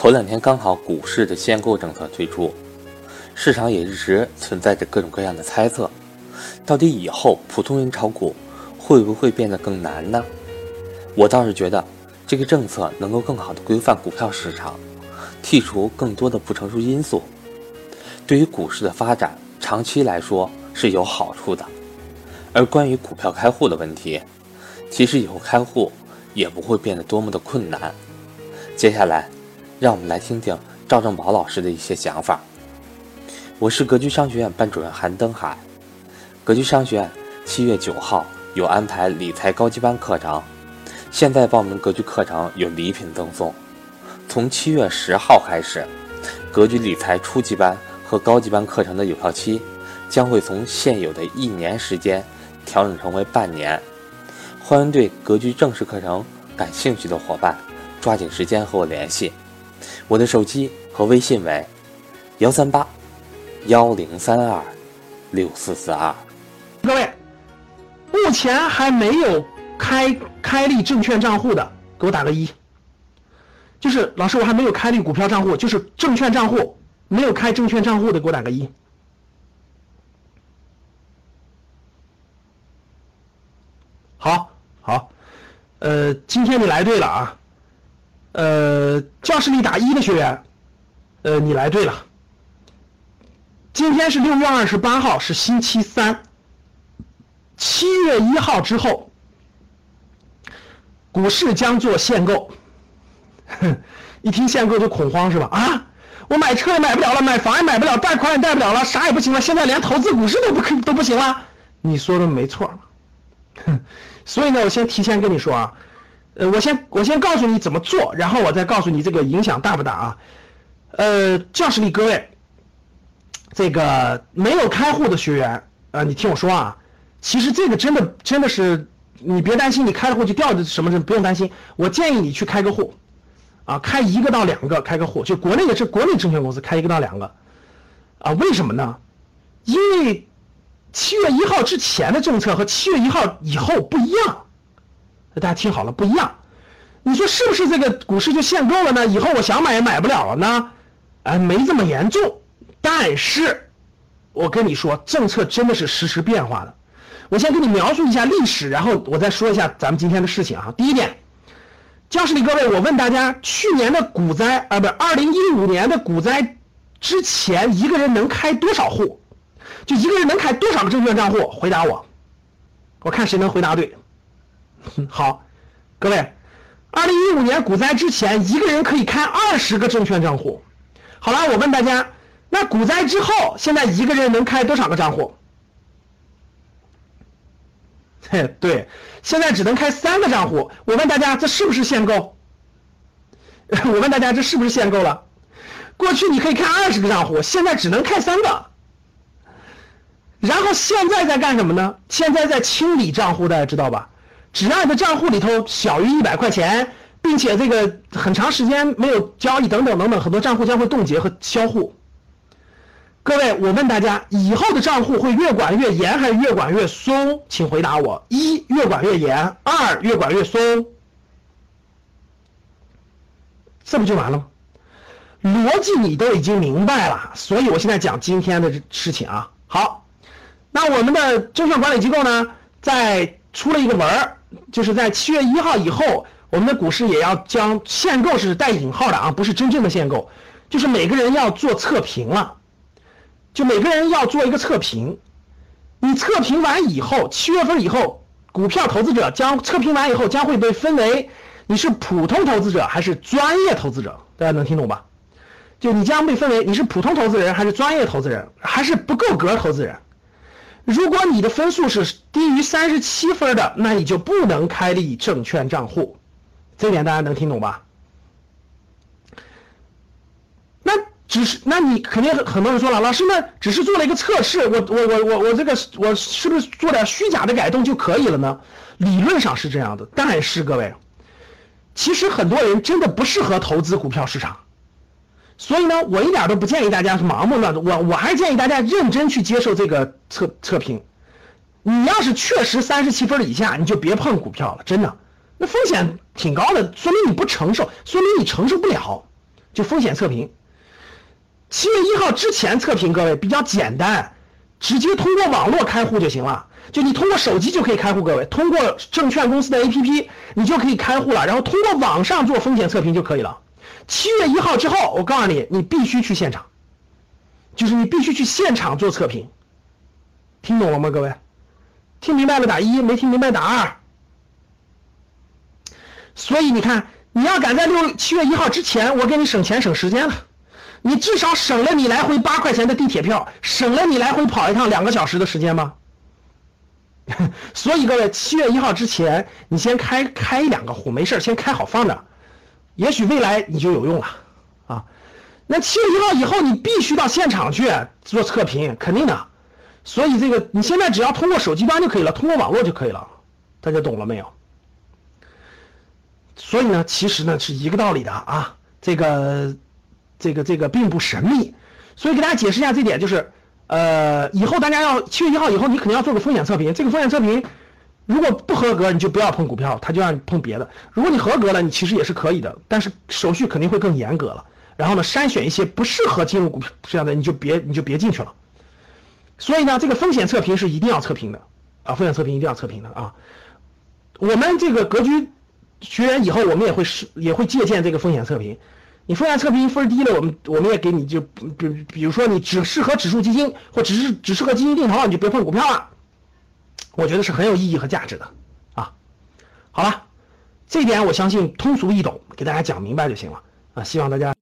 头两天刚好股市的限购政策推出，市场也一直存在着各种各样的猜测，到底以后普通人炒股会不会变得更难呢？我倒是觉得这个政策能够更好的规范股票市场，剔除更多的不成熟因素，对于股市的发展长期来说是有好处的。而关于股票开户的问题，其实以后开户也不会变得多么的困难。接下来，让我们来听听赵正宝老师的一些想法。我是格局商学院班主任韩登海。格局商学院七月九号有安排理财高级班课程，现在报名格局课程有礼品赠送。从七月十号开始，格局理财初级班和高级班课程的有效期将会从现有的一年时间。调整成为半年，欢迎对格局正式课程感兴趣的伙伴抓紧时间和我联系。我的手机和微信为幺三八幺零三二六四四二。各位，目前还没有开开立证券账户的，给我打个一。就是老师，我还没有开立股票账户，就是证券账户没有开证券账户的，给我打个一。好，好，呃，今天你来对了啊，呃，呃教室里打一的学员，呃，你来对了。今天是六月二十八号，是星期三。七月一号之后，股市将做限购。一听限购就恐慌是吧？啊，我买车也买不了了，买房也买不了，贷款也贷不了了，啥也不行了，现在连投资股市都不可都不行了。你说的没错。哼。所以呢，我先提前跟你说啊，呃，我先我先告诉你怎么做，然后我再告诉你这个影响大不大啊？呃，教室里各位，这个没有开户的学员啊，你听我说啊，其实这个真的真的是你别担心，你开了户就掉的什么的，不用担心。我建议你去开个户，啊，开一个到两个开个户，就国内的这国内证券公司开一个到两个，啊，为什么呢？因为。七月一号之前的政策和七月一号以后不一样，大家听好了，不一样。你说是不是这个股市就限购了呢？以后我想买也买不了了呢？哎，没这么严重。但是，我跟你说，政策真的是实时变化的。我先给你描述一下历史，然后我再说一下咱们今天的事情啊。第一点，教室里各位，我问大家，去年的股灾啊，不是二零一五年的股灾之前，一个人能开多少户？就一个人能开多少个证券账户？回答我，我看谁能回答对。好，各位，二零一五年股灾之前，一个人可以开二十个证券账户。好了，我问大家，那股灾之后，现在一个人能开多少个账户？嘿，对，现在只能开三个账户。我问大家，这是不是限购？我问大家，这是不是限购了？过去你可以开二十个账户，现在只能开三个。然后现在在干什么呢？现在在清理账户，大家知道吧？只要你的账户里头小于一百块钱，并且这个很长时间没有交易等等等等，很多账户将会冻结和销户。各位，我问大家，以后的账户会越管越严还是越管越松？请回答我：一、越管越严；二、越管越松。这不就完了吗？逻辑你都已经明白了，所以我现在讲今天的事情啊。好。那我们的证券管理机构呢，在出了一个文儿，就是在七月一号以后，我们的股市也要将限购是带引号的啊，不是真正的限购，就是每个人要做测评了，就每个人要做一个测评，你测评完以后，七月份以后，股票投资者将测评完以后将会被分为你是普通投资者还是专业投资者，大家能听懂吧？就你将被分为你是普通投资人还是专业投资人还是不够格投资人。如果你的分数是低于三十七分的，那你就不能开立证券账户，这点大家能听懂吧？那只是，那你肯定很多人说了，老师，那只是做了一个测试，我我我我我这个我是不是做点虚假的改动就可以了呢？理论上是这样的，但是各位，其实很多人真的不适合投资股票市场。所以呢，我一点都不建议大家是盲目乱动，我我还是建议大家认真去接受这个测测评。你要是确实三十七分以下，你就别碰股票了，真的，那风险挺高的，说明你不承受，说明你承受不了。就风险测评。七月一号之前测评，各位比较简单，直接通过网络开户就行了。就你通过手机就可以开户，各位通过证券公司的 APP，你就可以开户了，然后通过网上做风险测评就可以了。七月一号之后，我告诉你，你必须去现场，就是你必须去现场做测评。听懂了吗，各位？听明白了打一，没听明白打二。所以你看，你要赶在六七月一号之前，我给你省钱省时间了。你至少省了你来回八块钱的地铁票，省了你来回跑一趟两个小时的时间吗？所以各位，七月一号之前，你先开开两个户，没事先开好放着，也许未来你就有用了啊。那七月一号以后，你必须到现场去做测评，肯定的。所以这个你现在只要通过手机端就可以了，通过网络就可以了，大家懂了没有？所以呢，其实呢是一个道理的啊，这个。这个这个并不神秘，所以给大家解释一下这点，就是，呃，以后大家要七月一号以后，你肯定要做个风险测评。这个风险测评如果不合格，你就不要碰股票，他就让你碰别的。如果你合格了，你其实也是可以的，但是手续肯定会更严格了。然后呢，筛选一些不适合进入股票这样的，你就别你就别进去了。所以呢，这个风险测评是一定要测评的啊，风险测评一定要测评的啊。我们这个格局学员以后，我们也会是也会借鉴这个风险测评。你风险测评分低了，我们我们也给你就比比如说你只适合指数基金或只是只适合基金定投，你就别碰股票了。我觉得是很有意义和价值的啊。好了，这点我相信通俗易懂，给大家讲明白就行了啊。希望大家。